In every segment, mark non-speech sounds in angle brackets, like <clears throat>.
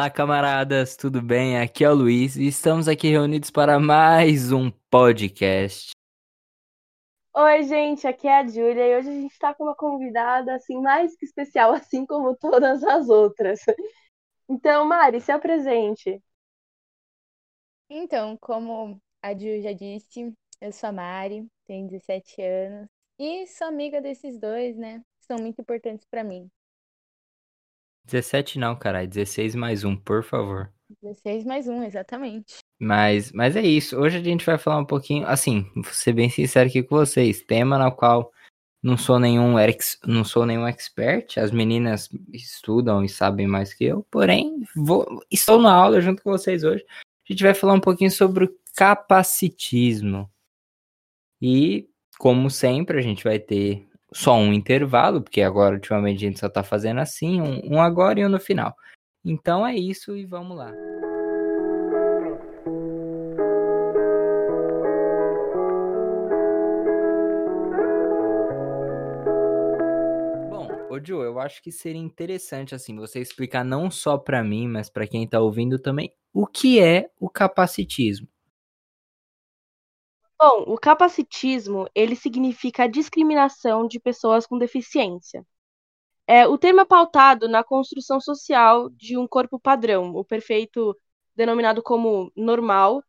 Olá, camaradas, tudo bem? Aqui é o Luiz e estamos aqui reunidos para mais um podcast. Oi, gente, aqui é a Júlia e hoje a gente está com uma convidada assim mais que especial, <laughs> assim como todas as outras. Então, Mari, se apresente. Então, como a Ju já disse, eu sou a Mari, tenho 17 anos e sou amiga desses dois, né? São muito importantes para mim. 17 não, caralho, 16 mais um, por favor. 16 mais um, exatamente. Mas, mas é isso. Hoje a gente vai falar um pouquinho, assim, vou ser bem sincero aqui com vocês. Tema no qual não sou nenhum ex, não sou nenhum expert. As meninas estudam e sabem mais que eu. Porém, vou, estou na aula junto com vocês hoje. A gente vai falar um pouquinho sobre o capacitismo. E, como sempre, a gente vai ter só um intervalo, porque agora ultimamente a gente só tá fazendo assim, um, um agora e um no final. Então é isso e vamos lá. Ju, eu acho que seria interessante assim você explicar não só para mim, mas para quem tá ouvindo também, o que é o capacitismo. Bom, o capacitismo, ele significa a discriminação de pessoas com deficiência. É, o termo é pautado na construção social de um corpo padrão, o perfeito denominado como normal,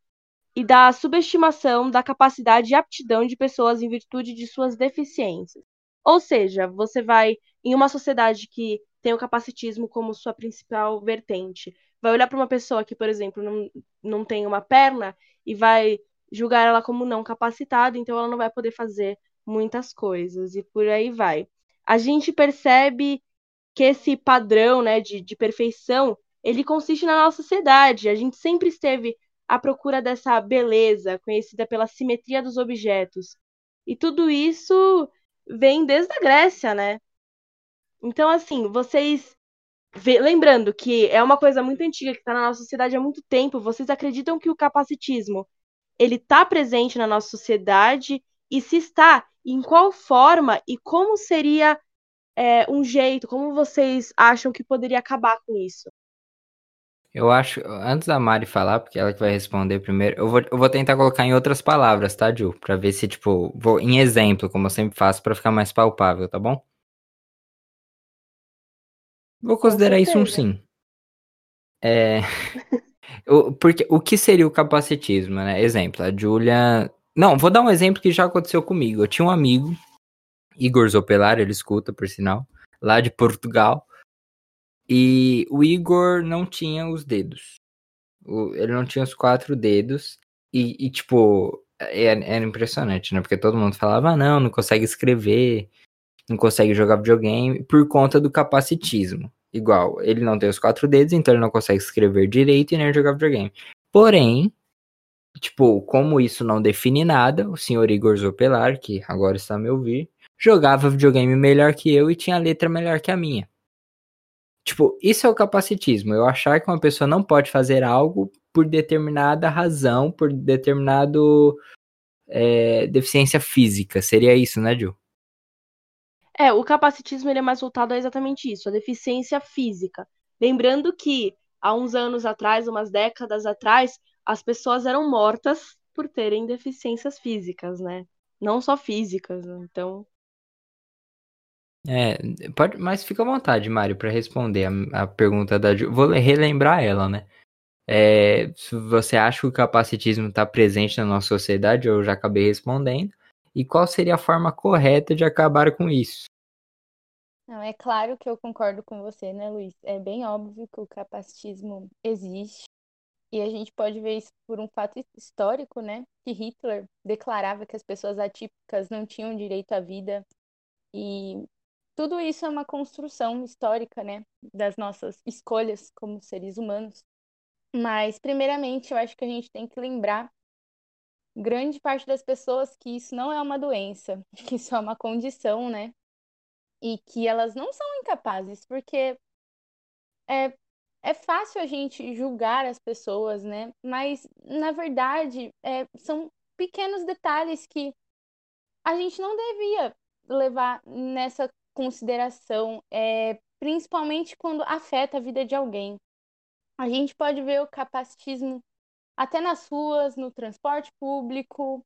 e da subestimação da capacidade e aptidão de pessoas em virtude de suas deficiências. Ou seja, você vai em uma sociedade que tem o capacitismo como sua principal vertente, vai olhar para uma pessoa que, por exemplo, não, não tem uma perna e vai julgar ela como não capacitada, então ela não vai poder fazer muitas coisas e por aí vai. A gente percebe que esse padrão né, de, de perfeição ele consiste na nossa sociedade. A gente sempre esteve à procura dessa beleza, conhecida pela simetria dos objetos. E tudo isso vem desde a Grécia, né? Então, assim, vocês. Lembrando que é uma coisa muito antiga que está na nossa sociedade há muito tempo, vocês acreditam que o capacitismo ele está presente na nossa sociedade e se está, em qual forma e como seria é, um jeito, como vocês acham que poderia acabar com isso? Eu acho, antes da Mari falar, porque ela que vai responder primeiro, eu vou, eu vou tentar colocar em outras palavras, tá, Ju? Pra ver se, tipo, vou em exemplo, como eu sempre faço, para ficar mais palpável, tá bom? Vou considerar isso um sim. É. <laughs> O, porque, o que seria o capacitismo, né? Exemplo, a Julia. Não, vou dar um exemplo que já aconteceu comigo. Eu tinha um amigo, Igor Zopelar, ele escuta, por sinal, lá de Portugal. E o Igor não tinha os dedos. O, ele não tinha os quatro dedos. E, e tipo, era, era, impressionante, né? Porque todo mundo falava, ah, não, não consegue escrever, não consegue jogar videogame, por conta do capacitismo igual. Ele não tem os quatro dedos, então ele não consegue escrever direito e nem jogar videogame. Porém, tipo, como isso não define nada, o senhor Igor Zopelar, que agora está a me ouvir, jogava videogame melhor que eu e tinha letra melhor que a minha. Tipo, isso é o capacitismo. Eu achar que uma pessoa não pode fazer algo por determinada razão, por determinado é, deficiência física. Seria isso, né, Ju? É, o capacitismo ele é mais voltado a exatamente isso, a deficiência física. Lembrando que há uns anos atrás, umas décadas atrás, as pessoas eram mortas por terem deficiências físicas, né? Não só físicas, né? então. É, pode, mas fica à vontade, Mário, para responder a, a, pergunta da Ju. Vou relembrar ela, né? É, você acha que o capacitismo está presente na nossa sociedade, eu já acabei respondendo. E qual seria a forma correta de acabar com isso? Não, é claro que eu concordo com você, né, Luiz? É bem óbvio que o capacitismo existe. E a gente pode ver isso por um fato histórico, né? Que Hitler declarava que as pessoas atípicas não tinham direito à vida. E tudo isso é uma construção histórica, né? Das nossas escolhas como seres humanos. Mas, primeiramente, eu acho que a gente tem que lembrar, grande parte das pessoas, que isso não é uma doença, <laughs> que isso é uma condição, né? E que elas não são incapazes, porque é, é fácil a gente julgar as pessoas, né? Mas, na verdade, é, são pequenos detalhes que a gente não devia levar nessa consideração, é, principalmente quando afeta a vida de alguém. A gente pode ver o capacitismo até nas ruas, no transporte público.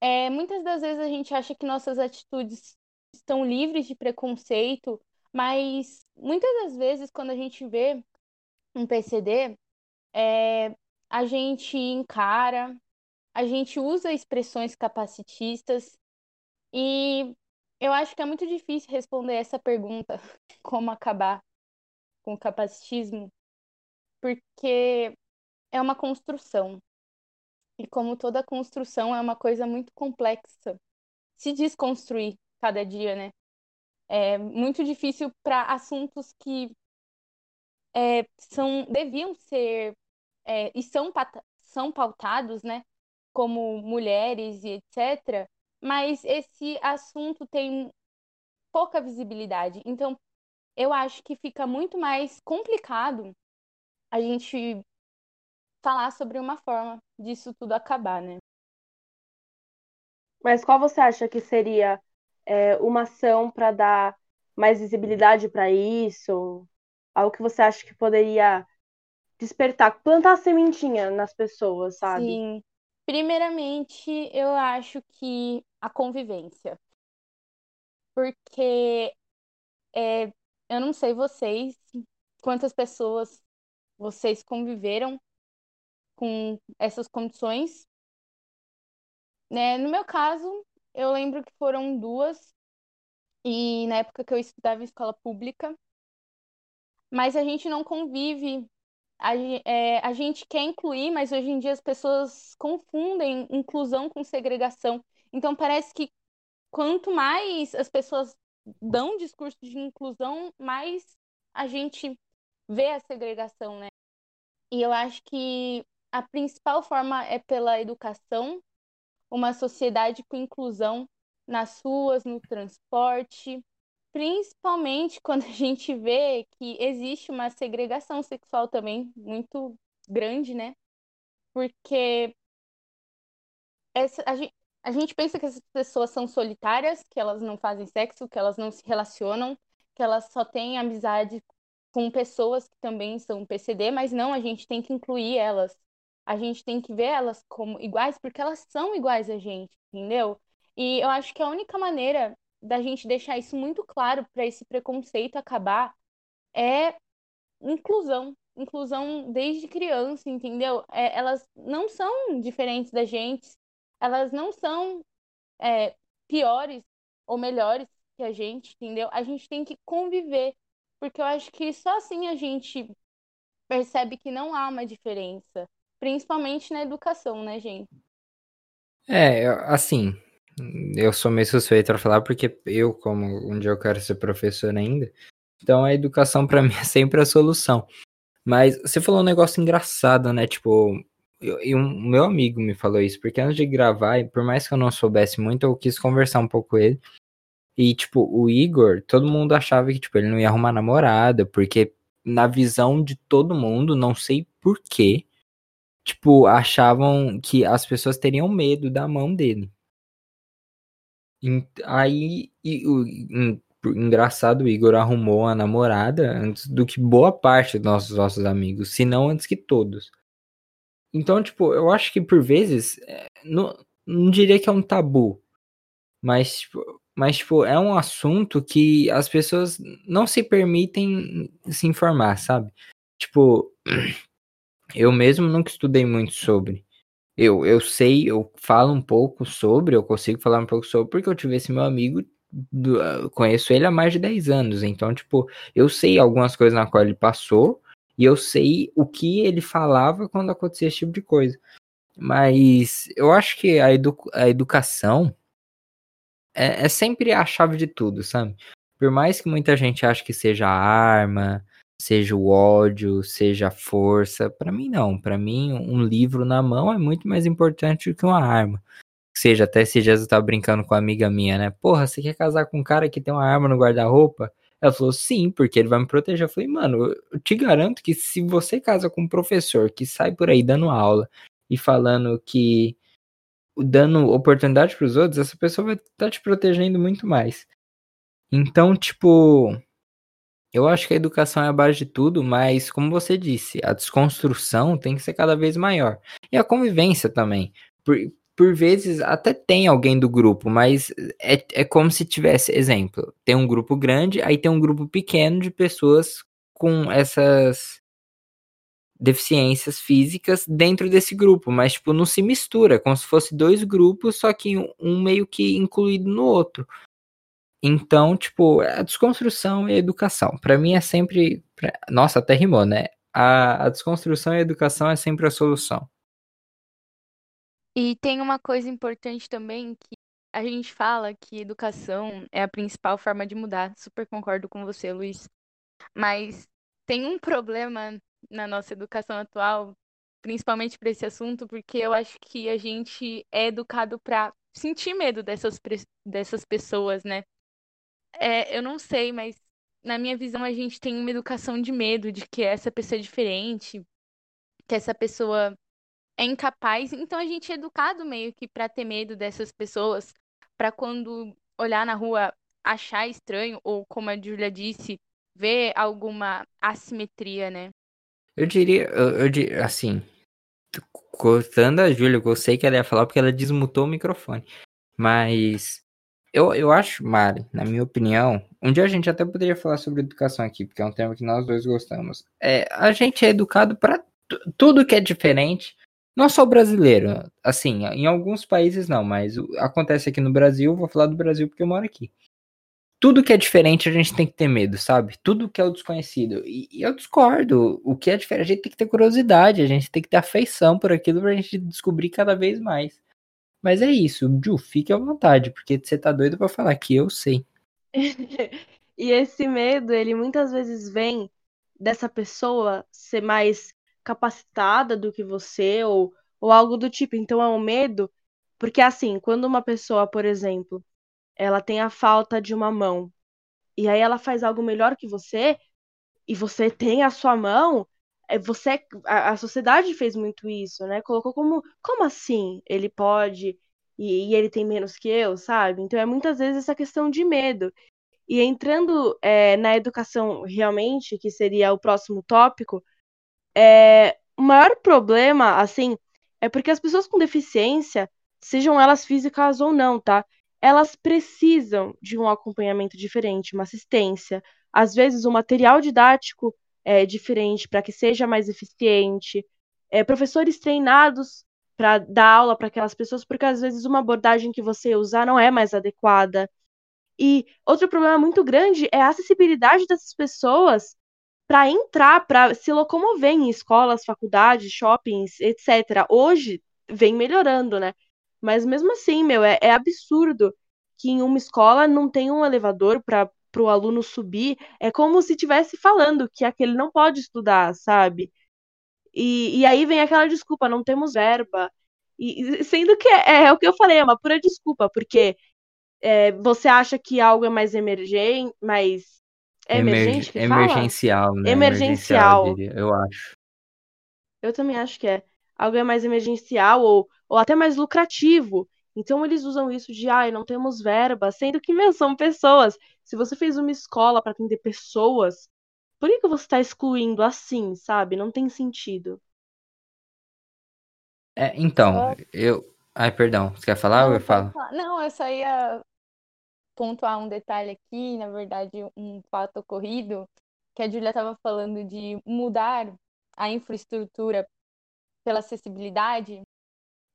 É, muitas das vezes a gente acha que nossas atitudes estão livres de preconceito, mas muitas das vezes, quando a gente vê um PCD, é, a gente encara, a gente usa expressões capacitistas e eu acho que é muito difícil responder essa pergunta, <laughs> como acabar com o capacitismo, porque é uma construção. E como toda construção é uma coisa muito complexa, se desconstruir cada dia, né? É muito difícil para assuntos que é, são deviam ser é, e são, são pautados, né? Como mulheres e etc. Mas esse assunto tem pouca visibilidade. Então, eu acho que fica muito mais complicado a gente falar sobre uma forma disso tudo acabar, né? Mas qual você acha que seria é, uma ação para dar mais visibilidade para isso? Algo que você acha que poderia despertar, plantar a sementinha nas pessoas, sabe? Sim. Primeiramente, eu acho que a convivência. Porque é, eu não sei vocês, quantas pessoas vocês conviveram com essas condições. Né? No meu caso, eu lembro que foram duas, e na época que eu estudava em escola pública, mas a gente não convive. A, é, a gente quer incluir, mas hoje em dia as pessoas confundem inclusão com segregação. Então parece que quanto mais as pessoas dão discurso de inclusão, mais a gente vê a segregação, né? E eu acho que a principal forma é pela educação, uma sociedade com inclusão nas ruas, no transporte, principalmente <laughs> quando a gente vê que existe uma segregação sexual também muito grande, né? Porque essa, a, gente, a gente pensa que essas pessoas são solitárias, que elas não fazem sexo, que elas não se relacionam, que elas só têm amizade com pessoas que também são PCD, mas não, a gente tem que incluir elas a gente tem que ver elas como iguais porque elas são iguais a gente, entendeu? E eu acho que a única maneira da gente deixar isso muito claro para esse preconceito acabar é inclusão. Inclusão desde criança, entendeu? É, elas não são diferentes da gente, elas não são é, piores ou melhores que a gente, entendeu? A gente tem que conviver, porque eu acho que só assim a gente percebe que não há uma diferença principalmente na educação, né, gente? É, assim, eu sou meio suspeito para falar porque eu, como um dia eu quero ser professor ainda, então a educação para <laughs> mim é sempre a solução. Mas você falou um negócio engraçado, né? Tipo, e um meu amigo me falou isso, porque antes de gravar, por mais que eu não soubesse muito, eu quis conversar um pouco com ele. E, tipo, o Igor, todo mundo achava que, tipo, ele não ia arrumar namorada, porque na visão de todo mundo, não sei porquê, tipo, achavam que as pessoas teriam medo da mão dele. Aí, e, o, engraçado, o Igor arrumou a namorada antes do que boa parte dos nossos, nossos amigos, se não antes que todos. Então, tipo, eu acho que por vezes, é, não, não diria que é um tabu, mas, tipo, mas, tipo, é um assunto que as pessoas não se permitem se informar, sabe? Tipo, <clears throat> eu mesmo nunca estudei muito sobre. Eu, eu sei, eu falo um pouco sobre, eu consigo falar um pouco sobre, porque eu tive esse meu amigo, do, uh, conheço ele há mais de 10 anos. Então, tipo, eu sei algumas coisas na qual ele passou, e eu sei o que ele falava quando acontecia esse tipo de coisa. Mas eu acho que a, edu a educação é, é sempre a chave de tudo, sabe? Por mais que muita gente ache que seja arma, seja o ódio, seja a força. Para mim, não. Para mim, um livro na mão é muito mais importante do que uma arma. Seja, até se Jesus tá brincando com uma amiga minha, né? Porra, você quer casar com um cara que tem uma arma no guarda-roupa? Ela falou, sim, porque ele vai me proteger. Eu falei, mano, eu te garanto que se você casa com um professor que sai por aí dando aula e falando que dando oportunidade para os outros, essa pessoa vai estar tá te protegendo muito mais. Então, tipo, eu acho que a educação é a base de tudo, mas como você disse, a desconstrução tem que ser cada vez maior. E a convivência também. Por, por vezes até tem alguém do grupo, mas é, é como se tivesse, exemplo, tem um grupo grande, aí tem um grupo pequeno de pessoas com essas deficiências físicas dentro desse grupo, mas tipo não se mistura, como se fosse dois grupos, só que um meio que incluído no outro. Então, tipo, a desconstrução e a educação, para mim é sempre, nossa, até rimou, né? A, a desconstrução e a educação é sempre a solução. E tem uma coisa importante também que a gente fala que educação é a principal forma de mudar. Super concordo com você, Luiz. Mas tem um problema na nossa educação atual, principalmente para esse assunto, porque eu acho que a gente é educado para sentir medo dessas, dessas pessoas, né? É, eu não sei, mas na minha visão a gente tem uma educação de medo de que essa pessoa é diferente, que essa pessoa é incapaz. Então a gente é educado meio que para ter medo dessas pessoas, para quando olhar na rua achar estranho ou como a Julia disse, ver alguma assimetria, né? Eu diria, eu, eu assim, cortando a Júlia, eu sei que ela ia falar porque ela desmutou o microfone. Mas eu, eu acho, Mari, na minha opinião, um dia a gente até poderia falar sobre educação aqui, porque é um tema que nós dois gostamos. É, a gente é educado para tudo que é diferente, não só o brasileiro, assim, em alguns países não, mas acontece aqui no Brasil, vou falar do Brasil porque eu moro aqui tudo que é diferente a gente tem que ter medo, sabe? Tudo que é o desconhecido. E, e, eu discordo. O que é diferente, a gente tem que ter curiosidade, a gente tem que ter afeição por aquilo pra gente descobrir cada vez mais. Mas é isso, Ju, fique à vontade, porque você tá doido pra falar que eu sei. <laughs> e esse medo, ele muitas vezes vem dessa pessoa ser mais capacitada do que você, ou, ou algo do tipo. Então é um medo, porque assim, quando uma pessoa, por exemplo, ela tem a falta de uma mão, e aí ela faz algo melhor que você, e você tem a sua mão, você a, a sociedade fez muito isso, né? Colocou como como assim ele pode e, e, ele tem menos que eu, sabe? Então é muitas vezes essa questão de medo. E entrando é, na educação realmente, que seria o próximo tópico, é, o maior problema, assim, é porque as pessoas com deficiência, sejam elas físicas ou não, tá? elas precisam de um acompanhamento diferente, uma assistência. Às vezes, o material didático é diferente para que seja mais eficiente. É, professores treinados para dar aula para aquelas pessoas, porque às vezes uma abordagem que você usar não é mais adequada. E outro problema muito grande é a acessibilidade dessas pessoas para entrar, para se locomover em escolas, faculdades, shoppings, etc. Hoje vem melhorando, né? Mas mesmo assim, meu, é, é absurdo que em uma escola não tem um elevador para o aluno subir. É como se estivesse falando que aquele não pode estudar, sabe? E, e aí vem aquela desculpa, não temos verba. E, sendo que é, é o que eu falei, é uma pura desculpa, porque é, você acha que algo é mais emergente, mais é emergente Emer emergencial, né? Emergencial, emergencial eu, eu acho. Eu também acho que é. Algo é mais emergencial ou ou até mais lucrativo. Então eles usam isso de, ai, não temos verba, sendo que, meu, são pessoas. Se você fez uma escola para atender pessoas, por que, que você está excluindo assim, sabe? Não tem sentido. É, então, eu. Ai, perdão, você quer falar não, ou eu falo? Não, eu só ia pontuar um detalhe aqui, na verdade, um fato ocorrido, que a Julia estava falando de mudar a infraestrutura pela acessibilidade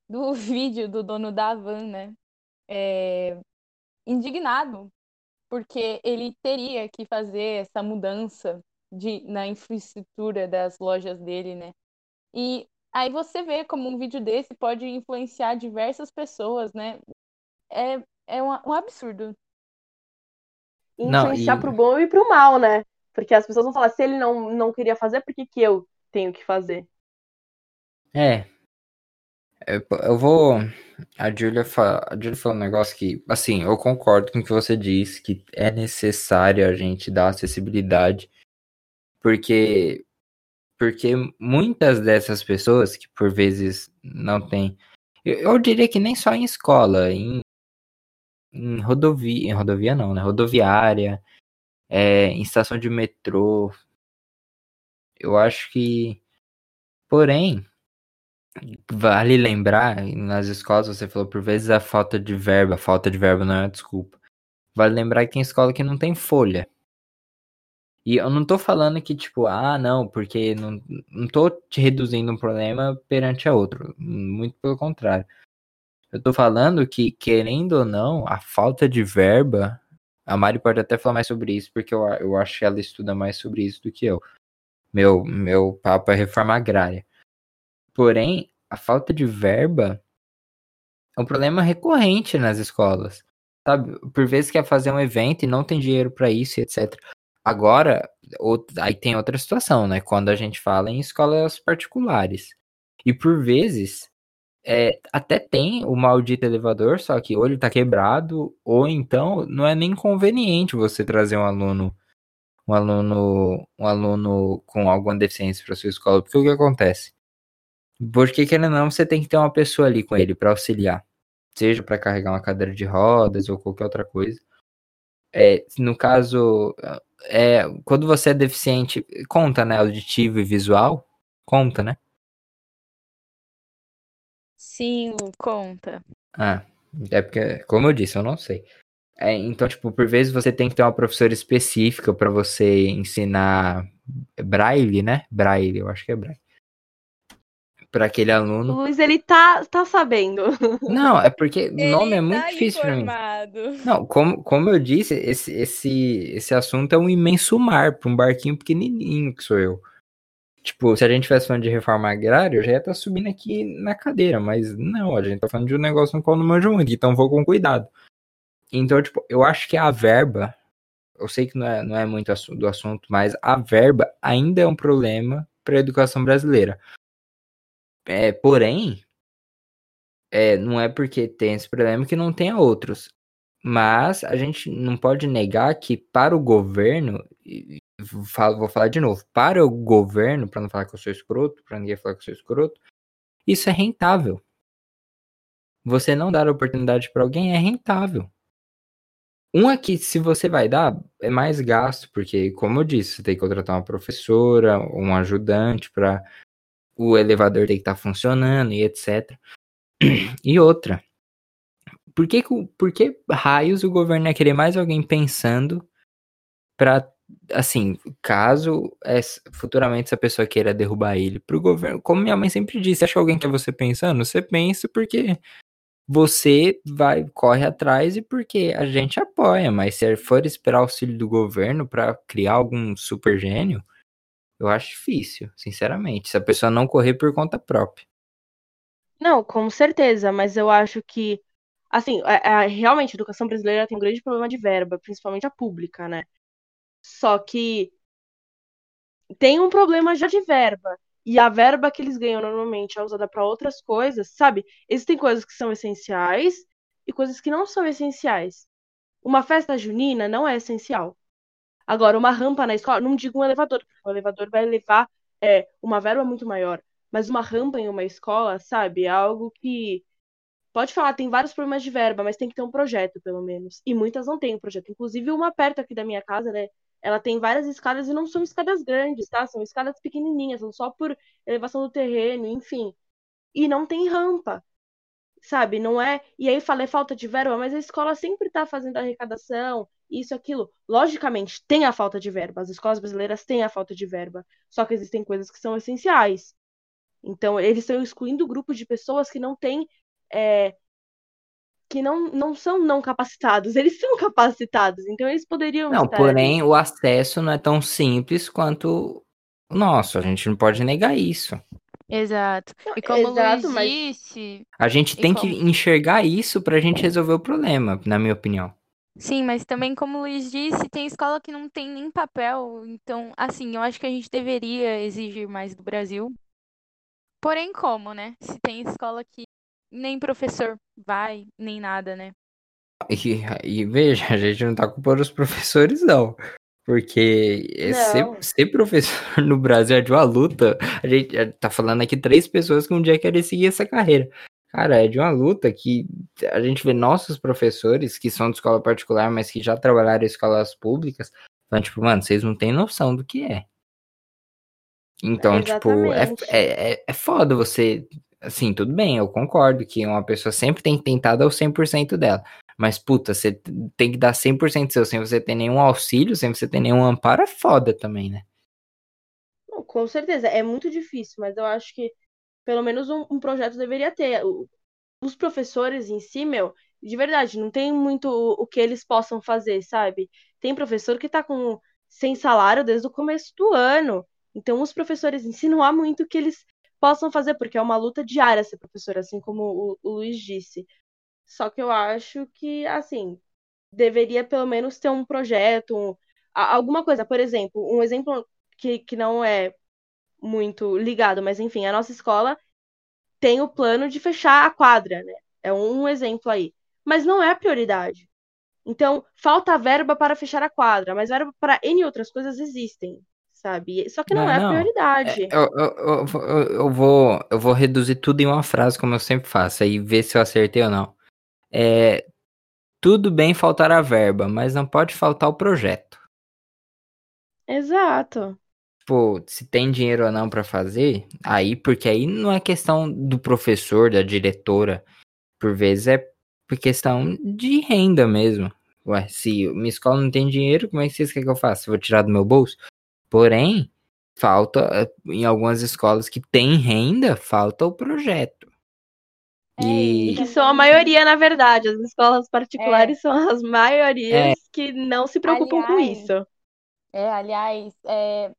do <laughs> vídeo do dono da van, né? É, indignado, porque ele teria que fazer essa mudança de, na infraestrutura das lojas dele, né? E aí você vê como um vídeo desse pode influenciar diversas pessoas, né? É, é um, um absurdo. Influenciar não, e... pro bom e pro mal, né? Porque as pessoas vão falar, se ele não, não queria fazer, por que, que eu tenho que fazer? É, eu vou. A Julia, fa... a Julia falou um negócio que, assim, eu concordo com o que você disse, que é necessário a gente dar acessibilidade, porque porque muitas dessas pessoas que por vezes não tem. Eu, eu diria que nem só em escola, em, em rodovia. Em rodovia não, né? Rodoviária. é, em estação de metrô. Eu acho que. Porém, vale lembrar, nas escolas você falou por vezes a falta de verba, a falta de verba não é desculpa. Vale lembrar que tem escola que não tem folha. E eu não tô falando que, tipo, ah, não, porque não, não tô te reduzindo um problema perante a outro. Muito pelo contrário. Eu tô falando que, querendo ou não, a falta de verba. A Mari pode até falar mais sobre isso, porque eu, eu acho que ela estuda mais sobre isso do que eu. Meu, meu papo é reforma agrária. Porém, a falta de verba é um problema recorrente nas escolas. Sabe? Por vezes quer fazer um evento e não tem dinheiro para isso, etc. Agora, aí tem outra situação, né? Quando a gente fala em escolas particulares. E por vezes, é, até tem o maldito elevador, só que ou ele tá quebrado, ou então não é nem conveniente você trazer um aluno, um aluno, um aluno com alguma deficiência para sua escola, porque o que acontece? Porque querendo ou não, você tem que ter uma pessoa ali com ele para auxiliar, seja para carregar uma cadeira de rodas ou qualquer outra coisa. É, no caso, é, quando você é deficiente, conta, né? Auditivo e visual? Conta, né? Sim, conta. Ah, é porque, como eu disse, eu não sei. É, então, tipo, por vezes você tem que ter uma professora específica para você ensinar braille, né? Braille, eu acho que é braille. Para aquele aluno. Luiz, ele tá, tá sabendo. Não, é porque <laughs> o nome é muito tá difícil para mim. Não, como, como eu disse, esse, esse, esse assunto é um imenso mar para um barquinho pequenininho que sou eu. Tipo, se a gente tivesse falando de reforma agrária, eu já ia estar tá subindo aqui na cadeira, mas não, a gente tá falando de um negócio no qual não manjo muito, então vou com cuidado. Então, tipo, eu acho que a verba, eu sei que não é, não é muito do assunto, mas a verba ainda é um problema para a educação brasileira. É, porém, é, não é porque tem esse problema que não tenha outros. Mas a gente não pode negar que para o governo, vou falar de novo, para o governo, para não falar que eu sou escroto, para ninguém falar que eu sou escroto, isso é rentável. Você não dar oportunidade para alguém é rentável. Um aqui, se você vai dar, é mais gasto, porque, como eu disse, você tem que contratar uma professora, um ajudante para o elevador tem que estar tá funcionando e etc. E outra, por que, por que raios o governo ia querer mais alguém pensando para assim, caso futuramente essa pessoa queira derrubar ele pro governo, como minha mãe sempre disse, acha alguém que é você pensando, você pensa porque você vai corre atrás e porque a gente apoia, mas se for esperar auxílio do governo para criar algum super gênio, eu acho difícil, sinceramente, se a pessoa não correr por conta própria. Não, com certeza, mas eu acho que assim, a, a, realmente a educação brasileira tem um grande problema de verba, principalmente a pública, né? Só que tem um problema já de verba. E a verba que eles ganham normalmente é usada para outras coisas, sabe? Existem coisas que são essenciais e coisas que não são essenciais. Uma festa junina não é essencial. Agora, uma rampa na escola, não digo um elevador, porque o elevador vai levar é, uma verba muito maior. Mas uma rampa em uma escola, sabe? É algo que. Pode falar, tem vários problemas de verba, mas tem que ter um projeto, pelo menos. E muitas não têm um projeto. Inclusive, uma perto aqui da minha casa, né? ela tem várias escadas e não são escadas grandes, tá? São escadas pequenininhas, são só por elevação do terreno, enfim. E não tem rampa, sabe? Não é. E aí falei falta de verba, mas a escola sempre tá fazendo arrecadação, isso, aquilo. Logicamente, tem a falta de verba. As escolas brasileiras têm a falta de verba. Só que existem coisas que são essenciais. Então, eles estão excluindo grupos de pessoas que não têm é, que não, não são não capacitados, <laughs> eles são capacitados, então eles poderiam. Não, porém, ali. o acesso não é tão simples quanto o nosso, a gente não pode negar isso. Exato. E como Exato, o Luiz mas... disse. A gente tem como... que enxergar isso pra gente resolver o problema, na minha opinião. Sim, mas também, como o Luiz disse, tem escola que não tem nem papel. Então, assim, eu acho que a gente deveria exigir mais do Brasil. Porém, como, né? Se tem escola que nem professor vai, nem nada, né? E, e veja, a gente não tá culpando os professores, não. Porque ser, ser, professor no Brasil é de uma luta. A gente tá falando aqui três pessoas que um dia querem seguir essa carreira. Cara, é de uma luta que a gente vê nossos professores, que são de escola particular, mas que já trabalharam em escolas públicas, Então, tipo, mano, vocês não têm noção do que é. Então, tipo, é, é, é, é foda você. Assim, tudo bem, eu concordo que uma pessoa sempre tem que tentar dar o 100% dela. Mas, puta, você tem que dar 100% seu sem você ter nenhum auxílio, sem você ter nenhum amparo, é foda também, né? Não, com certeza, é muito difícil, mas eu acho que pelo menos um, um projeto deveria ter. Os professores em si, meu, de verdade, não tem muito o, o que eles possam fazer, sabe? Tem professor que tá com sem salário desde o começo do ano. Então, os professores em si não há muito o que eles possam fazer, porque é uma luta diária ser professor, assim como o, o Luiz disse. Só que eu acho que, assim, deveria pelo menos ter um projeto, um- alguma coisa. Por exemplo, um exemplo que, que não é muito ligado, mas enfim, a nossa escola tem o plano de fechar a quadra, né? É um exemplo aí. Mas não é a prioridade. Então, falta verba para fechar a quadra, mas verba para N outras coisas existem, sabe? Só que não, Não, é a não. prioridade. É, eu, eu, eu, eu vou, eu vou reduzir tudo em uma frase, como eu sempre faço, aí ver se eu acertei ou não. É, tudo bem faltar a verba, mas não pode faltar o projeto. Exato. Tipo, se tem dinheiro ou não pra fazer, aí, porque aí não é questão do professor, da diretora, por vezes é por questão de renda mesmo. Ué, se minha escola não tem dinheiro, como é que vocês querem que eu faça? Vou tirar do meu bolso? Porém, falta, em algumas escolas que têm renda, falta o projeto. É, E- E que são a maioria, na verdade. As escolas particulares são as maiorias É. que não se preocupam com Aliás, isso. É, aliás, é,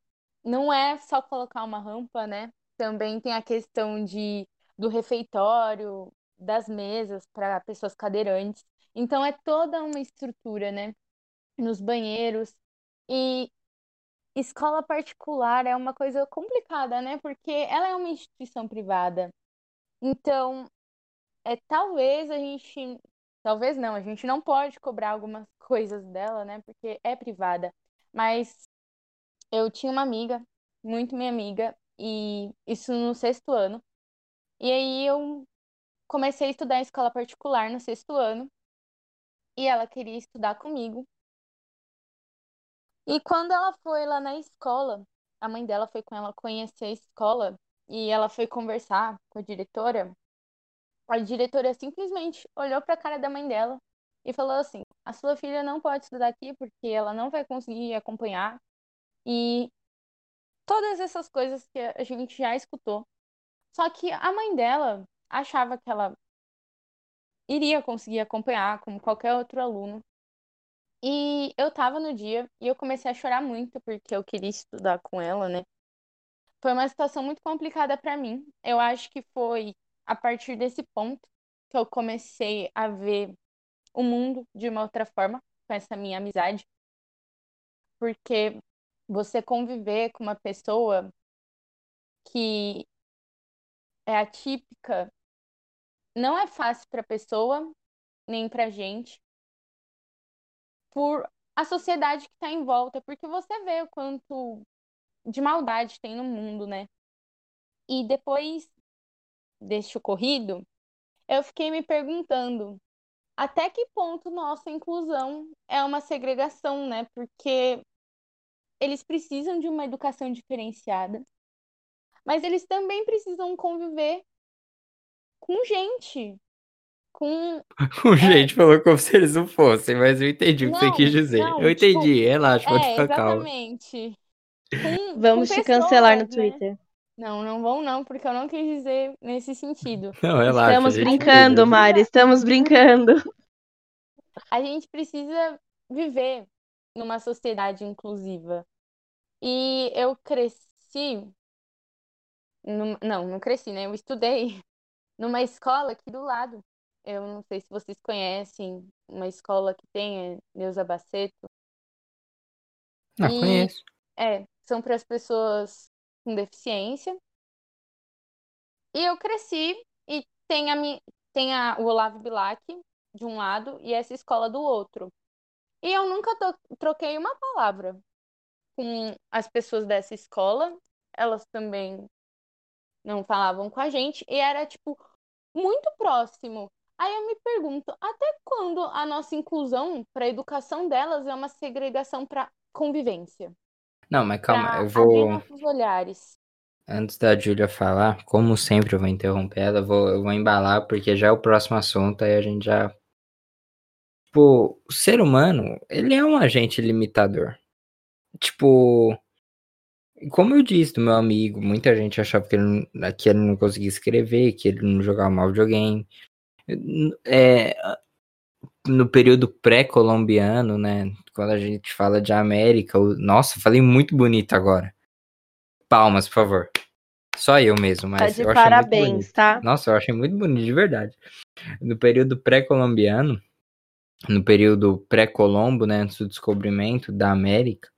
não é só colocar uma rampa, né? Também tem a questão de, do refeitório, das mesas para pessoas cadeirantes. Então é toda uma estrutura, né? Nos banheiros. E escola particular é uma coisa complicada, né? Porque ela é uma instituição privada. Então, é talvez a gente, talvez não, a gente não pode cobrar algumas <laughs> coisas dela, né? Porque é privada. Mas eu tinha uma amiga, muito minha amiga, e isso no sexto ano. E aí eu comecei a estudar em escola particular no sexto ano, e ela queria estudar comigo. E quando ela foi lá na escola, a mãe dela foi com ela conhecer a escola, e ela foi conversar com a diretora. A diretora simplesmente olhou para a cara da mãe dela e falou assim: A sua filha não pode estudar aqui porque ela não vai conseguir acompanhar. E todas essas coisas que a gente já escutou. Só que a mãe dela achava que ela iria conseguir acompanhar como qualquer outro aluno. E eu tava no dia e eu comecei a chorar muito porque eu queria estudar com ela, né? Foi uma situação muito complicada para mim. Eu acho que foi a partir desse ponto que eu comecei a ver o mundo de uma outra forma com essa minha amizade. Porque você conviver com uma pessoa que é atípica não é fácil para a pessoa, nem para gente, por a sociedade que está em volta, porque você vê o quanto de maldade tem no mundo, né? E depois deste ocorrido, eu fiquei me perguntando até que ponto nossa inclusão é uma segregação, né? Porque eles precisam de uma educação diferenciada, mas eles também precisam conviver com gente, com O gente falou como se eles não fossem, mas eu entendi o que você Não, quis dizer. não, eu tipo, entendi, relaxa, pode É, ficar calma. exatamente. Com, Vamos com te cancelar no pessoas, né? Twitter. Não, não vão não, porque eu não quis dizer nesse sentido. <laughs> Não, relaxa. Estamos brincando. Mari, estamos brincando. <laughs> A gente precisa viver numa sociedade inclusiva. E eu cresci. num- Não, não cresci, né? Eu estudei <laughs> numa escola aqui do lado. Eu não sei se vocês conhecem uma escola que tem, é Neuza Baceto. Não, E- conheço. É, são para as pessoas com deficiência. E eu cresci e tem, a, tem a, o Olavo Bilac de um lado e essa escola do outro. E eu nunca troquei uma palavra com as pessoas dessa escola. Elas também não falavam com a gente e era, tipo, muito próximo. Aí eu me pergunto, até quando a nossa inclusão para a educação delas é uma segregação para convivência. Não, mas calma, pra eu vou. olhares. Antes da Júlia falar, como sempre eu vou interromper ela, eu vou, eu vou embalar, porque já é o próximo assunto, aí a gente já. Tipo, o ser humano, ele é um agente limitador. Tipo, como eu disse do meu amigo, muita gente achava que ele, não- que ele não conseguia escrever, que ele não jogava mal videogame. É, no período pré-colombiano, né? Quando a gente fala de América, o- nossa, falei muito bonito agora. Palmas, por favor. Só eu mesmo, Tá mas de eu achei muito parabéns, bonito. tá? Nossa, eu achei muito bonito, de verdade. No período pré-colombiano, no período pré-colombo, né, antes do descobrimento da América,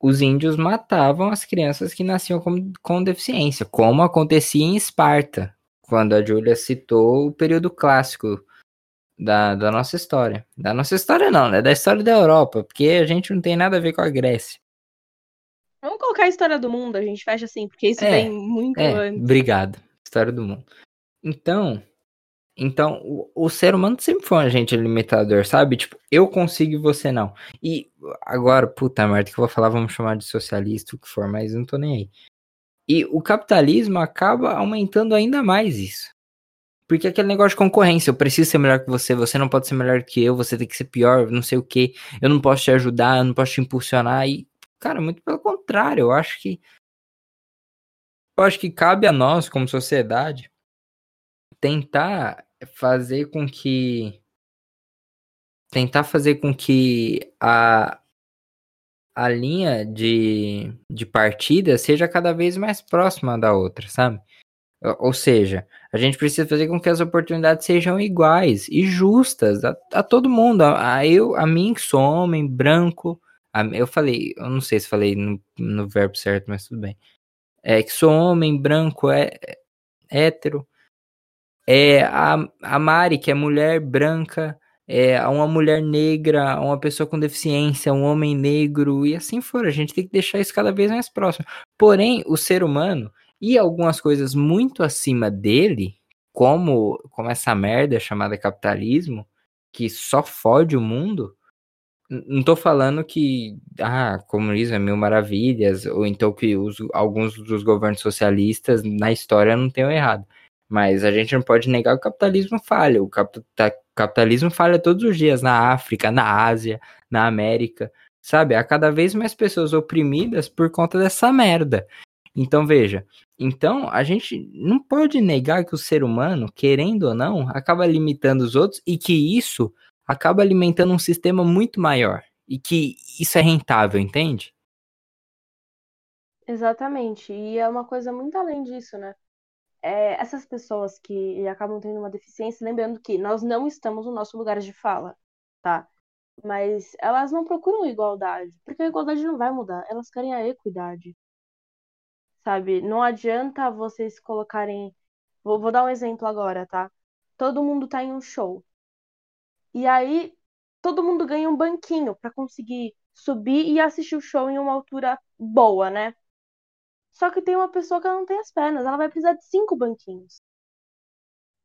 os índios matavam as crianças que nasciam com, com deficiência, como acontecia em Esparta, quando a Júlia citou o período clássico da, da nossa história. Da nossa história não, né? Da história da Europa, porque a gente não tem nada a ver com a Grécia. Vamos colocar a história do mundo, a gente fecha assim, porque isso É, vem muito É, antes. obrigado. História do mundo. Então, então o, o ser humano sempre foi um agente limitador, sabe? Tipo, eu consigo e você não. E agora, puta merda, que eu vou falar, vamos chamar de socialista, o que for, mas não tô nem aí. E o capitalismo acaba aumentando ainda mais isso. Porque aquele negócio de concorrência, eu preciso ser melhor que você, você não pode ser melhor que eu, você tem que ser pior, não sei o que, eu não posso te ajudar, eu não posso te impulsionar, e, cara, muito pelo contrário, eu acho que eu acho que cabe a nós, como sociedade, tentar fazer com que tentar fazer com que a a linha de, de partida seja cada vez mais próxima da outra, sabe? Ou ou seja, a gente precisa fazer com que as oportunidades sejam iguais e justas a, a todo mundo. A, a eu, a mim que sou homem, branco, a- eu falei, eu não sei se falei no, no verbo certo, mas tudo bem. É que sou homem, branco, é, é hétero. É a, a Mari, que é mulher branca, é uma mulher negra, uma pessoa com deficiência, um homem negro, e assim for. A gente tem que deixar isso cada vez mais próximo. Porém, o ser humano e algumas coisas muito acima dele, como, como essa merda chamada capitalismo, que só fode o mundo. Não tô falando que ah, comunismo é mil maravilhas, ou então que os, alguns dos governos socialistas na história não tenham errado. Mas a gente não pode negar que o capitalismo falha. O capita- capitalismo falha todos os dias na África, na Ásia, na América. Sabe? Há cada vez mais pessoas oprimidas por conta dessa merda. Então, veja. Então, a gente não pode negar que o ser humano, querendo ou não, acaba limitando os outros e que isso acaba alimentando um sistema muito maior. E que isso é rentável, entende? Exatamente. E é uma coisa muito além disso, né? É, essas pessoas que acabam tendo uma deficiência, lembrando que nós não estamos no nosso lugar de fala, tá? Mas elas não procuram igualdade, porque a igualdade não vai mudar, elas querem a equidade. Sabe? Não adianta vocês colocarem. Vou, vou dar um exemplo agora, tá? Todo mundo tá em um show. E aí, todo mundo ganha um banquinho pra conseguir subir e assistir o show em uma altura boa, né? Só que tem uma pessoa que não tem as pernas, ela vai precisar de cinco banquinhos.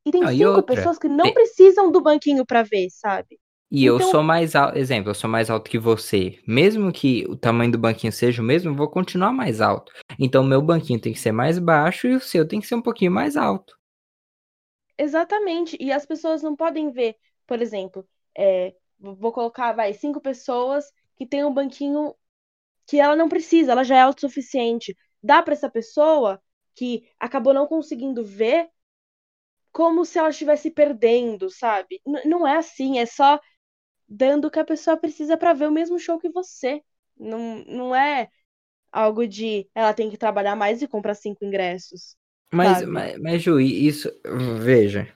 E tem e cinco outra, pessoas que não tem- precisam do banquinho pra ver, sabe? E eu Então- sou mais alto, exemplo, eu sou mais alto que você. Mesmo que o tamanho do banquinho seja o mesmo, eu vou continuar mais alto. Então, meu banquinho tem que ser mais baixo e o seu tem que ser um pouquinho mais alto. Exatamente. E as pessoas não podem ver, por exemplo, é, vou colocar, vai, cinco pessoas que tem um banquinho que ela não precisa, ela já é autossuficiente. Dá pra essa pessoa que acabou não conseguindo ver como se ela estivesse perdendo, sabe? N- não é assim, é só dando o que a pessoa precisa pra ver o mesmo show que você. Não, não é algo de ela tem que trabalhar mais e comprar cinco ingressos. Mas, Sabe? mas, mas Ju, isso, veja.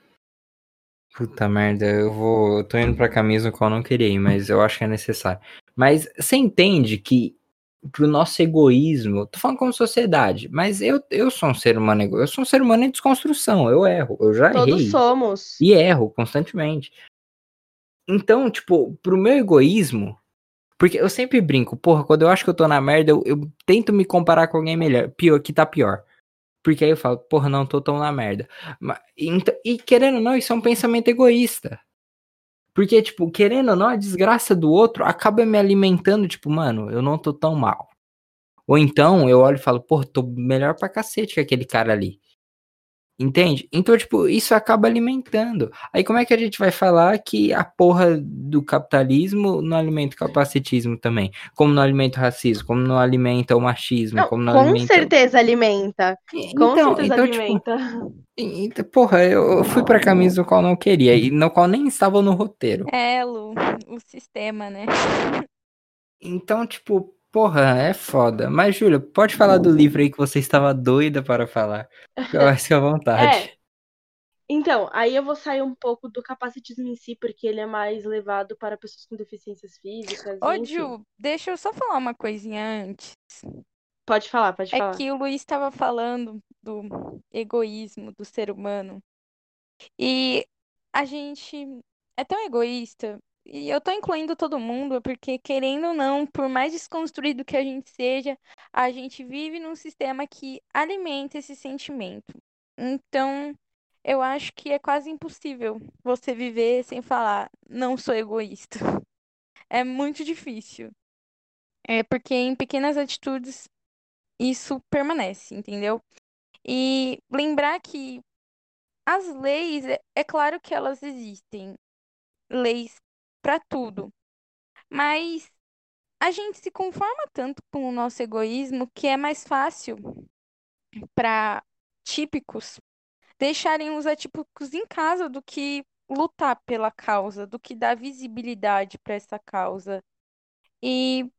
Puta merda, eu vou, eu tô indo pra camisa qual eu não queria ir, mas eu acho que é necessário. Mas você entende que pro nosso egoísmo, tô falando como sociedade, mas eu, eu sou um ser humano, eu sou um ser humano em desconstrução, eu erro, eu já Todos errei. somos. E erro constantemente. Então, tipo, pro meu egoísmo, porque eu sempre brinco, porra, quando eu acho que eu tô na merda, eu, eu tento me comparar com alguém melhor, pior, que tá pior. Porque aí eu falo, porra, não tô tão na merda. Ma- ent- E, querendo ou não, isso é um pensamento egoísta. Porque, tipo, querendo ou não, a desgraça do outro acaba me alimentando, tipo, mano, eu não tô tão mal. Ou então eu olho e falo, pô, tô melhor pra cacete que aquele cara ali. Entende? Então, tipo, isso acaba alimentando. Aí como é que a gente vai falar que a porra do capitalismo não alimenta o capacitismo também? Como não alimenta o racismo, como não alimenta o machismo, Não, como não com alimenta... certeza alimenta. Com Então, certeza então, tipo, alimenta. então, porra, eu eu fui pra camisa do qual não queria, e no qual nem estava no roteiro. É, Lu, o sistema, né? Então, tipo, porra, é foda. Mas, Júlia, pode falar do livro aí que você estava doida para falar. Eu acho que à vontade. É. Então, aí eu vou sair um pouco do capacitismo em si, porque ele é mais levado para pessoas com deficiências físicas. Ô. Ju, deixa eu só falar uma coisinha antes. Pode falar, pode É falar. que o Luiz estava falando do egoísmo do ser humano. E a gente é tão egoísta. E eu tô incluindo todo mundo, porque querendo ou não, por mais desconstruído que a gente seja, a gente vive num sistema que alimenta esse sentimento. Então, eu acho que é quase impossível você viver sem falar, não sou egoísta. <laughs> É muito difícil. É porque em pequenas atitudes isso permanece, entendeu? E lembrar que as leis, é, é claro que elas existem, leis para tudo, mas a gente se conforma tanto com o nosso egoísmo que é mais fácil para típicos deixarem os atípicos em casa do que lutar pela causa, do que dar visibilidade para essa causa. E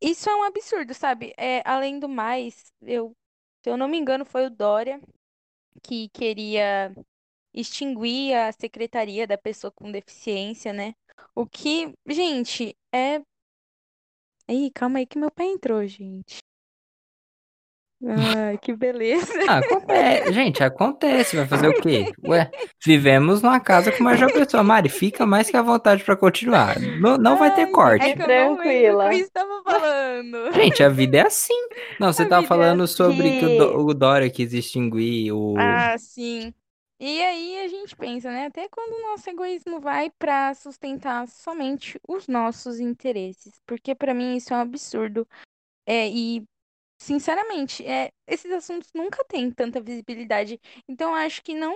isso é um absurdo, sabe? É, além do mais, eu, se eu não me engano, foi o Dória que queria extinguir a secretaria da pessoa com deficiência, né? O que, gente, é. Ih, calma aí que meu pai entrou, gente. Ai, que beleza. Ah, acontece. Gente, acontece. Vai fazer o quê? Ué, vivemos numa casa com uma pessoa. Mari, fica mais que à vontade pra continuar. Não, não vai ter Ai, corte. É Tranquila. que eu estava falando. Gente, a vida é assim. Não, você A tava é falando sobre que o, Do- assim. o Dória quis extinguir o. Ah, sim. E aí a gente pensa, né? Até quando o nosso egoísmo vai para sustentar somente os nossos interesses. Porque para mim isso é um absurdo. É, e, sinceramente, é, esses assuntos nunca têm tanta visibilidade. Então, eu acho que não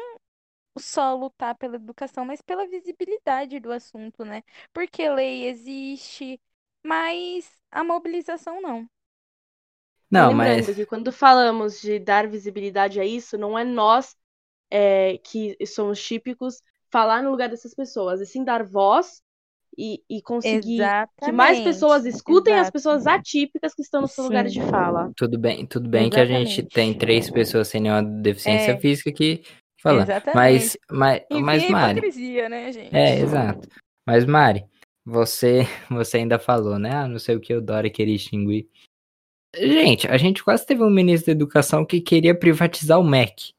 só lutar pela educação, mas pela visibilidade do assunto, né? Porque lei existe, mas a mobilização não. Não, Lembrando mas. que quando falamos de dar visibilidade a isso, não é nós é, que somos típicos falar no lugar dessas pessoas, e sim dar voz e, e conseguir que mais pessoas Exatamente, escutem as exato. pessoas atípicas que estão nos seus Sim. lugares de fala. Tudo bem, tudo bem que a gente Exatamente. tem três pessoas sem nenhuma deficiência É. física que. Exatamente. Mas, mas, mas Mari. hipocrisia, né, gente? É, exato. Mas, Mari, você, <laughs> você ainda falou, né? Ah, não sei o que o Dória queria extinguir. Gente, a gente quase teve um ministro da educação que queria privatizar o MEC.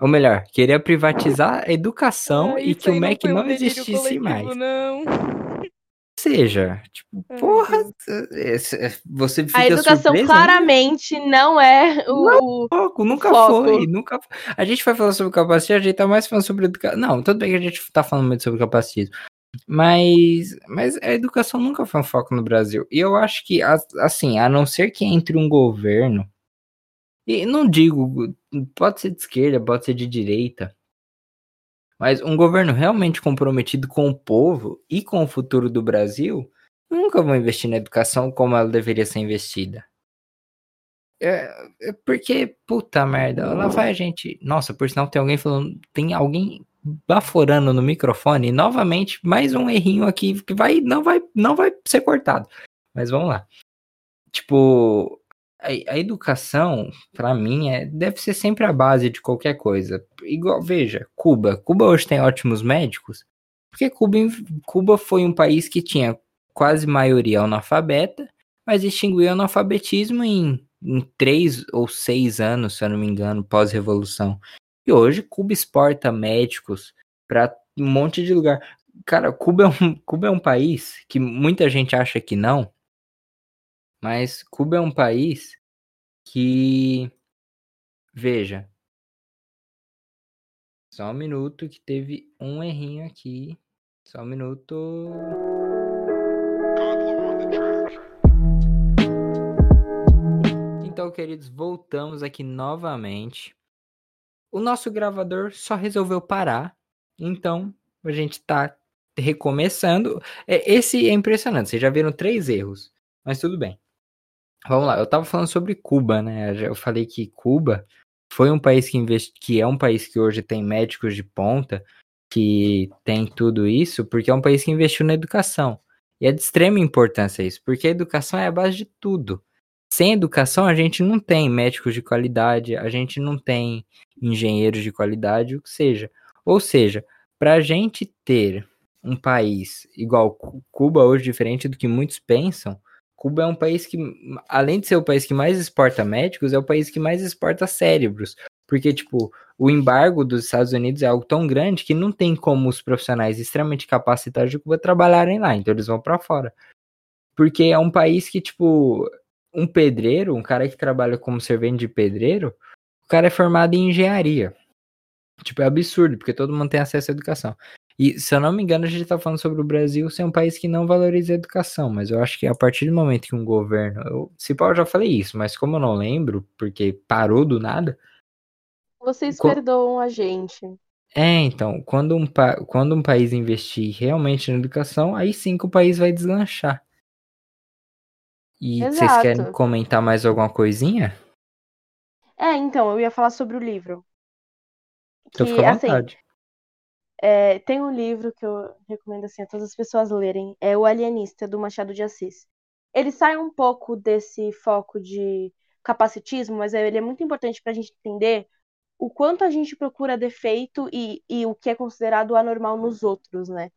Ou melhor, queria privatizar a educação Ah, e que o não MEC não delírio existisse coletivo, mais. Não. Ou seja, tipo, Ai, porra, é, você fica A educação surpresa, né? claramente não é o, o- Foco, nunca foco. foi, nunca foi. A gente vai falar sobre capacitismo, a gente tá mais falando sobre educação. Não, tudo bem que a gente tá falando muito sobre capacitismo. Mas, mas a educação nunca foi um foco no Brasil. E eu acho que, assim, a não ser que entre um governo, e não digo, pode ser de esquerda, pode ser de direita, mas um governo realmente comprometido com o povo e com o futuro do Brasil, nunca vão investir na educação como ela deveria ser investida. É, é porque, puta merda, lá vai a gente. Nossa, por sinal tem alguém falando. Tem alguém baforando no microfone. Novamente, mais um errinho aqui que vai, não vai, não vai ser cortado. Mas vamos lá. Tipo, a, a educação, pra mim, é, deve ser sempre a base de qualquer coisa. Igual, veja, Cuba. Cuba hoje tem ótimos médicos. Porque Cuba, Cuba foi um país que tinha quase maioria analfabeta, mas extinguiu o analfabetismo em em três ou seis anos, se eu não me engano, pós-revolução. E hoje Cuba exporta médicos para um monte de lugar. Cara, Cuba é, um, Cuba é um país que muita gente acha que não, mas Cuba é um país que. Veja. Só um minuto que teve um errinho aqui. Só um minuto. Então, queridos, voltamos aqui novamente. O nosso gravador só resolveu parar, então a gente tá recomeçando. É, esse é impressionante, vocês já viram três erros, mas tudo bem. Vamos lá, eu tava falando sobre Cuba, né? Eu falei que Cuba foi um país que, investe, que é um país que hoje tem médicos de ponta, que tem tudo isso, porque é um país que investiu na educação. E é de extrema importância isso, porque a educação é a base de tudo. Sem educação, a gente não tem médicos de qualidade, a gente não tem engenheiros de qualidade, o que seja. Ou seja, para a gente ter um país igual Cuba hoje, diferente do que muitos pensam, Cuba é um país que, além de ser o país que mais exporta médicos, é o país que mais exporta cérebros. Porque, tipo, o embargo dos Estados Unidos é algo tão grande que não tem como os profissionais extremamente capacitados de Cuba trabalharem lá, então eles vão para fora. Porque é um país que, tipo, um pedreiro, um cara que trabalha como servente de pedreiro, o cara é formado em engenharia. Tipo, é absurdo, porque todo mundo tem acesso à educação. E, se eu não me engano, a gente tá falando sobre o Brasil ser um país que não valoriza a educação, mas eu acho que a partir do momento que um governo. Eu, se pau, eu já falei isso, mas como eu não lembro, porque parou do nada. Vocês co perdoam a gente. É, então, quando um, quando um país investir realmente na educação, aí sim que o país vai deslanchar. E Exato. vocês querem comentar mais alguma coisinha? É, então, eu ia falar sobre o livro. Então que, fica à assim, vontade. É, tem um livro que eu recomendo assim, a todas as pessoas lerem, é O Alienista, do Machado de Assis. Ele sai um pouco desse foco de capacitismo, mas ele é muito importante para a gente entender o quanto a gente procura defeito e, e o que é considerado anormal nos outros, né?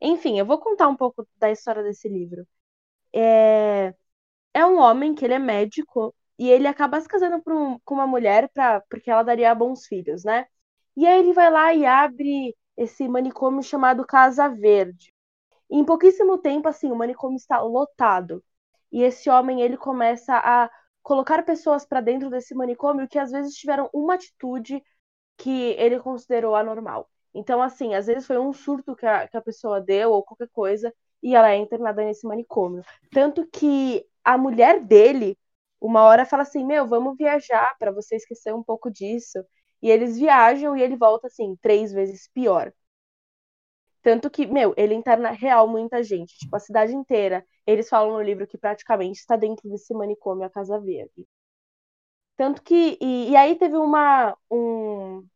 Enfim, eu vou contar um pouco da história desse livro. É, é um homem que ele é médico e ele acaba se casando um, com uma mulher pra, porque ela daria bons filhos, né? E aí ele vai lá e abre esse manicômio chamado Casa Verde. E em pouquíssimo tempo, assim, o manicômio está lotado. E esse homem, ele começa a colocar pessoas para dentro desse manicômio que às vezes tiveram uma atitude que ele considerou anormal. Então, assim, às vezes foi um surto que a, que a pessoa deu ou qualquer coisa e ela é internada nesse manicômio. Tanto que a mulher dele, uma hora, fala assim: Meu, vamos viajar para você esquecer um pouco disso. E eles viajam e ele volta assim, três vezes pior. Tanto que, meu, ele interna real muita gente, tipo, a cidade inteira. Eles falam no livro que praticamente está dentro desse manicômio a Casa Verde. Tanto que. E, e aí teve uma. Um,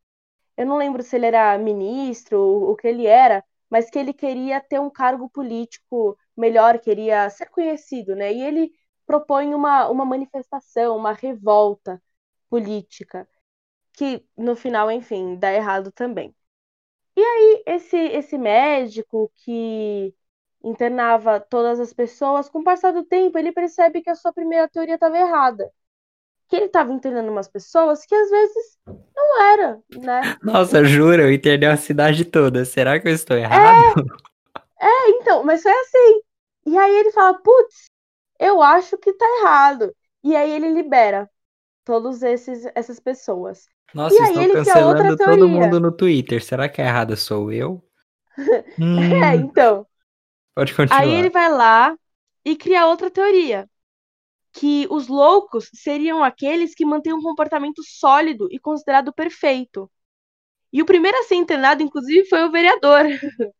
eu não lembro se ele era ministro, o, que ele era, mas que ele queria ter um cargo político melhor, queria ser conhecido, né? E ele propõe uma, uma manifestação, uma revolta política que no final, enfim, dá errado também. E aí, esse, esse médico que internava todas as pessoas, com o passar do tempo, ele percebe que a sua primeira teoria estava errada. Que ele estava internando umas pessoas que às vezes não era, né? Nossa, juro, eu internei a cidade toda. Será que eu estou errado? É, é então, mas foi assim. E aí ele fala, putz, eu acho que tá errado. E aí ele libera todas essas pessoas. Nossa, e estou cancelando todo mundo no Twitter. Será que a errada sou eu? <laughs> hum, é, então. Pode continuar. Aí ele vai lá e cria outra teoria. Que os loucos seriam aqueles que mantêm um comportamento sólido e considerado perfeito. E o primeiro a ser internado, inclusive, foi o vereador. <laughs>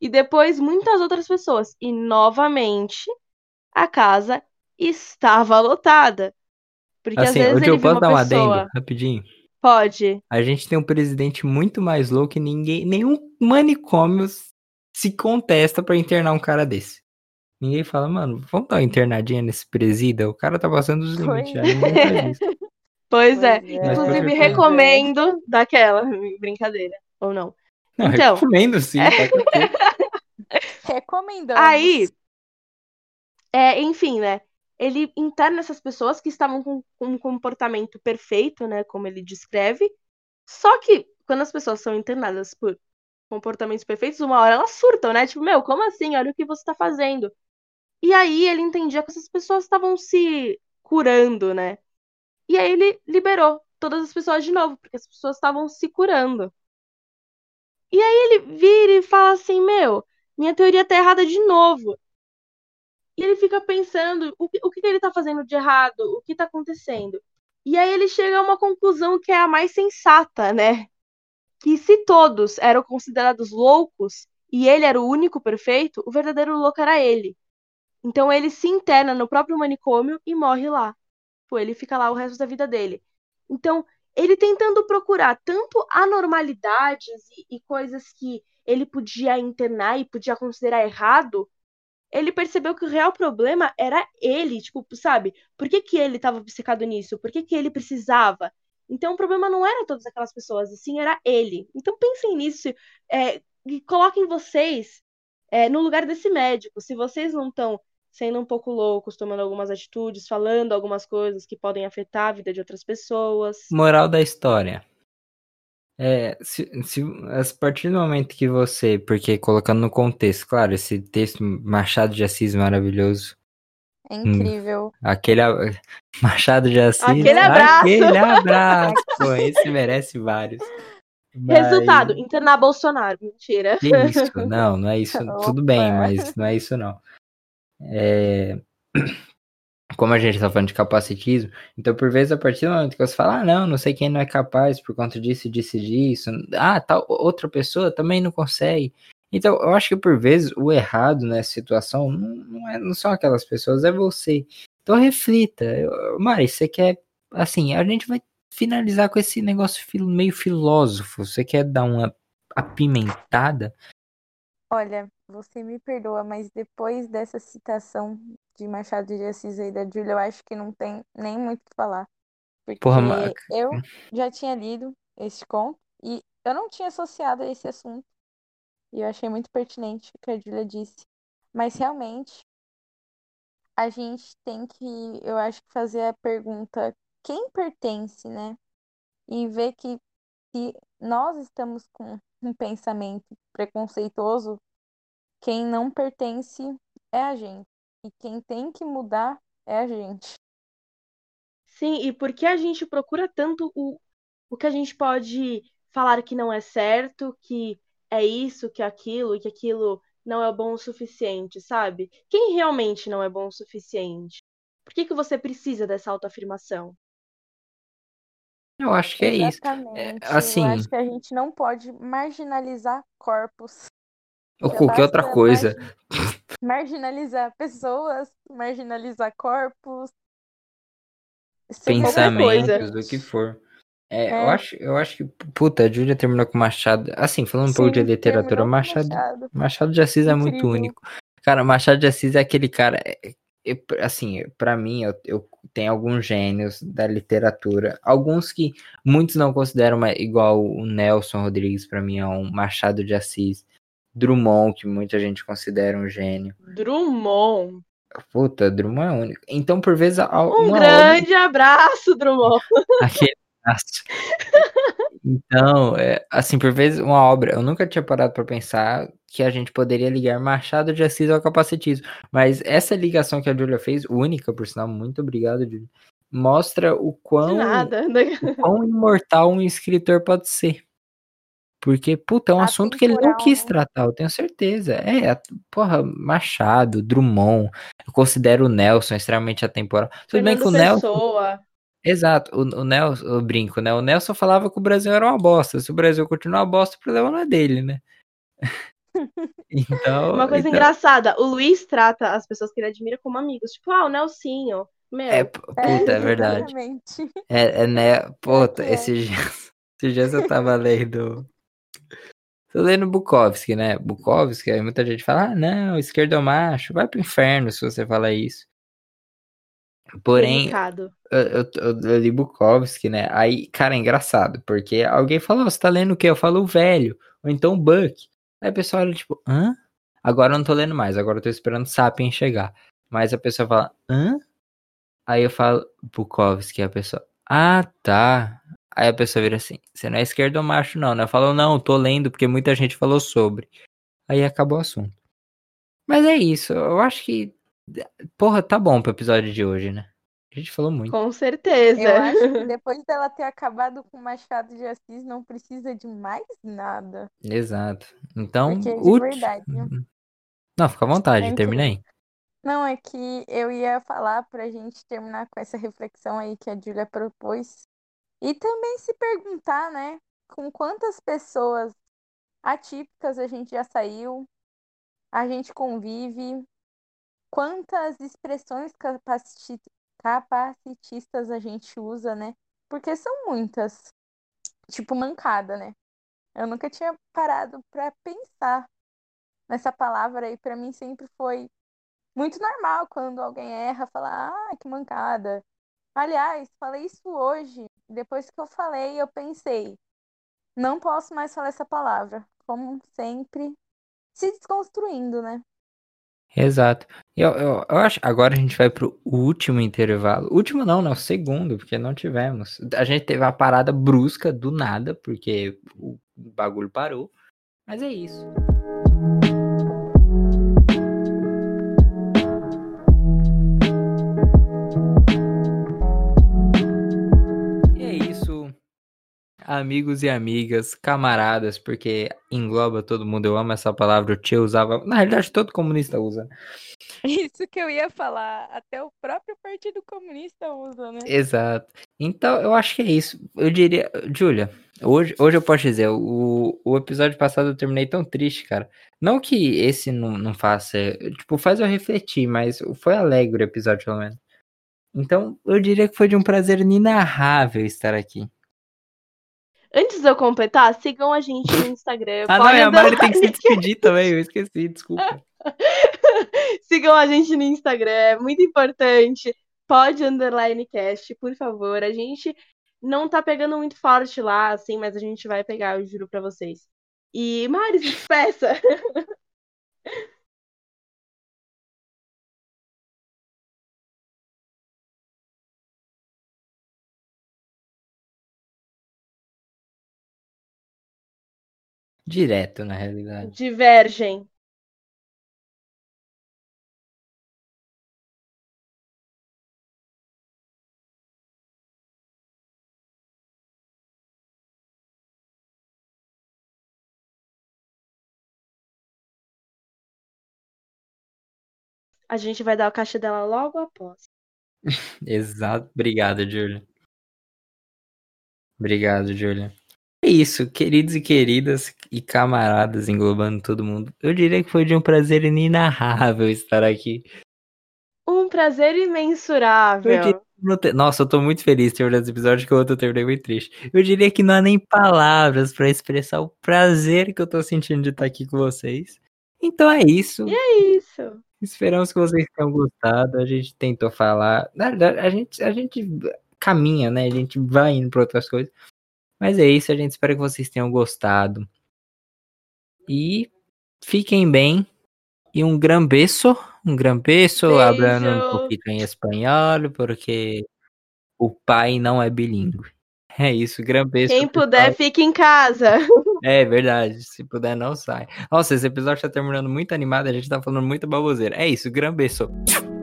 e depois muitas outras pessoas. E novamente, a casa estava lotada. Porque assim, às vezes ele eu posso dar um pessoa... adendo rapidinho? Pode. A gente tem um presidente muito mais louco que ninguém, nenhum manicômio se contesta para internar um cara desse. Ninguém fala, mano, vamos dar uma internadinha nesse presida? O cara tá passando os limites. <laughs> Pois, pois é. é. Inclusive, recomendo daquela brincadeira. Ou não? Não, então, recomendo sim. É... <laughs> Recomendando. Aí, é, enfim, né? Ele interna essas pessoas que estavam com, com, um comportamento perfeito, né, como ele descreve. Só que quando as pessoas são internadas por comportamentos perfeitos, uma hora elas surtam, né? Tipo, meu, como assim? Olha o que você está fazendo. E aí ele entendia que essas pessoas estavam se curando, né? E aí ele liberou todas as pessoas de novo, porque as pessoas estavam se curando. E aí ele vira e fala assim, meu, minha teoria tá errada de novo. E ele fica pensando o que, o que ele tá fazendo de errado, o que tá acontecendo. E aí ele chega a uma conclusão que é a mais sensata, né? Que se todos eram considerados loucos e ele era o único perfeito, o verdadeiro louco era ele. Então ele se interna no próprio manicômio e morre lá. Pô, ele fica lá o resto da vida dele. Então, ele tentando procurar tanto anormalidades e, e coisas que ele podia internar e podia considerar errado, ele percebeu que o real problema era ele, tipo, sabe? Por que, que ele estava obcecado nisso? Por que, que ele precisava? Então o problema não era todas aquelas pessoas, e sim era ele. Então pensem nisso é, e coloquem vocês é, no lugar desse médico. Se vocês não estão sendo um pouco loucos, tomando algumas atitudes, falando algumas coisas que podem afetar a vida de outras pessoas. Moral da história. É, se, se, a partir do momento que você, porque colocando no contexto, claro, esse texto Machado de Assis maravilhoso. É incrível. Hum, aquele <laughs> Machado de Assis. Aquele abraço. Aquele abraço. Pô, esse merece vários. Mas... Resultado, internar Bolsonaro. Mentira. Que isso? Não, não é isso. <laughs> Tudo bem, mas não é isso não. É como a gente tá falando de capacitismo, então por vezes a partir do momento que você fala, ah, não, não sei quem não é capaz por conta disso, disso e disso, ah, tal outra pessoa também não consegue. Então, eu acho que por vezes o errado nessa situação não, não, é, não são aquelas pessoas, é você. Então reflita. Mari, você quer, assim, a gente vai finalizar com esse negócio meio filósofo. Você quer dar uma apimentada? Olha, você me perdoa, mas depois dessa citação de Machado de Assis e da Júlia, eu acho que não tem nem muito o que falar. Porque Porra, eu já tinha lido esse conto e eu não tinha associado a esse assunto. E eu achei muito pertinente o que a Júlia disse. Mas realmente, a gente tem que, eu acho que fazer a pergunta quem pertence, né? E ver que se nós estamos com <laughs> um pensamento preconceituoso, quem não pertence é a gente. E quem tem que mudar é a gente. Sim, e por que a gente procura tanto o, o que a gente pode falar que não é certo, que é isso, que é aquilo, e que aquilo não é bom o suficiente, sabe? Quem realmente não é bom o suficiente? Por que, que você precisa dessa autoafirmação? Eu acho que é Exatamente. isso. É, assim... Eu acho que a gente não pode marginalizar corpos. Ou qualquer outra coisa. <laughs> marginalizar pessoas, marginalizar corpos. Pensamentos, do que for. É, é, Eu, acho, eu acho que, puta, a Júlia terminou com Machado. Assim, falando um Sim, pouco de literatura, Machado, Machado, Machado de Assis é muito único. Cara, Machado de Assis é aquele cara. É, é, assim, para mim, eu, eu tenho alguns gênios da literatura. Alguns que muitos não consideram igual o Nelson Rodrigues, para mim, é um Machado de Assis. Drummond, que muita gente considera um gênio. Drummond. Puta, Drummond é único. Então, por vezes. Um grande obra... abraço, Drummond. <laughs> Aquele abraço. Então, é, assim, por vezes, uma obra. Eu nunca tinha parado para pensar que a gente poderia ligar Machado de Assis ao capacitismo. Mas essa ligação que a Julia fez, única, por sinal, muito obrigado, Julia, mostra o quão, o quão imortal um escritor pode ser. Porque, puta, é um assunto que ele não quis né? tratar, eu tenho certeza. É, porra, Machado, Drummond, eu considero o Nelson extremamente atemporal. Tudo bem que o Nelson. Exato, o, o Nelson, eu brinco, né? O Nelson falava que o Brasil era uma bosta. Se o Brasil continuar uma bosta, o problema não é dele, né? <laughs> então. Uma coisa então... engraçada, o Luiz trata as pessoas que ele admira como amigos. Tipo, ah, o Nelsinho. Meu. É, puta, é, é verdade. É, é, né? Puta, é. esses dias, <laughs> esses dias eu tava lendo Tô lendo Bukowski, né? Bukowski, aí muita gente fala, ah, não, esquerdo é macho, vai pro inferno se você falar isso. Porém, eu, eu, eu, eu, li Bukowski, né? Aí, cara, é engraçado, porque alguém falou, oh, você tá lendo o quê? Eu falo o velho, ou então o Buck. Aí a pessoa olha, tipo, hã? Agora eu não tô lendo mais, agora eu tô esperando Sapien chegar. Mas a pessoa fala, hã? Aí eu falo, Bukowski, a pessoa, ah, tá. Aí a pessoa vira assim: você não é esquerdo ou macho, não, né? Falou, não, tô lendo porque muita gente falou sobre. Aí acabou o assunto. Mas é isso, eu acho que. Porra, tá bom pro episódio de hoje, né? A gente falou muito. Com certeza. Eu acho <laughs> que depois dela ter acabado com o Machado de Assis, não precisa de mais nada. Exato. Então. Porque é de verdade. Não, fica à vontade, É terminei. Não, é que eu ia falar pra gente terminar com essa reflexão aí que a Júlia propôs. E também se perguntar, né, com quantas pessoas atípicas a gente já saiu, a gente convive, quantas expressões capaciti- capacitistas a gente usa, né? Porque são muitas. Tipo, mancada, né? Eu nunca tinha parado pra pensar nessa palavra aí. Pra mim sempre foi muito normal quando alguém erra, falar, ah, que mancada. Aliás, falei isso hoje. Depois que eu falei, eu pensei, não posso mais falar essa palavra. Como sempre, se desconstruindo, né? Exato. Eu, eu, eu acho. Agora a gente vai pro último intervalo. Último não, né? O segundo, porque não tivemos. A gente teve uma parada brusca do nada, porque o bagulho parou. Mas é isso. Amigos e amigas, camaradas, porque engloba todo mundo. Eu amo essa palavra. O tio usava. Na realidade, todo comunista usa. Isso que eu ia falar. Até o próprio Partido Comunista usa, né? Exato. Então, eu acho que é isso. Eu diria, Júlia, hoje, hoje eu posso dizer, o, o episódio passado eu terminei tão triste, cara. Não que esse não, não faça, tipo, faz eu refletir, mas foi alegre o episódio, pelo menos. Então, eu diria que foi de um prazer inenarrável estar aqui. Antes de eu completar, sigam a gente no Instagram. Ah, não, e a Mari tem que se despedir também, eu esqueci, desculpa. <laughs> Sigam a gente no Instagram, é muito importante. Pode underline cast, por favor. A gente não tá pegando muito forte lá, assim, mas a gente vai pegar, eu juro pra vocês. E, Mari, se despeça. <laughs> Direto, na realidade. Divergem. A gente vai dar o caixa dela logo após. <laughs> Exato. Obrigado, Júlia. Obrigado, Júlia. É isso, queridos e queridas e camaradas englobando todo mundo. Eu diria que foi de um prazer inenarrável estar aqui. Um prazer imensurável. Eu diria Nossa, eu tô muito feliz de ter olhado esse episódio que o outro eu terminei muito triste. Eu diria que não há nem palavras pra expressar o prazer que eu tô sentindo de estar aqui com vocês. Então é isso. É isso. Esperamos que vocês tenham gostado. A gente tentou falar. Na verdade, a gente, a gente caminha, né? A gente vai indo para outras coisas. Mas é isso. A gente espera que vocês tenham gostado. E fiquem bem. E um gran beso. Um gran beso. Beijo. Hablando um pouquinho em espanhol. Porque o pai não é bilíngue. É isso. Gran beso. Quem puder, fique em casa. <laughs> É verdade. Se puder, não sai. Nossa, esse episódio tá terminando muito animado. A gente tá falando muita baboseira. É isso. Gran beso.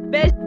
Beijo.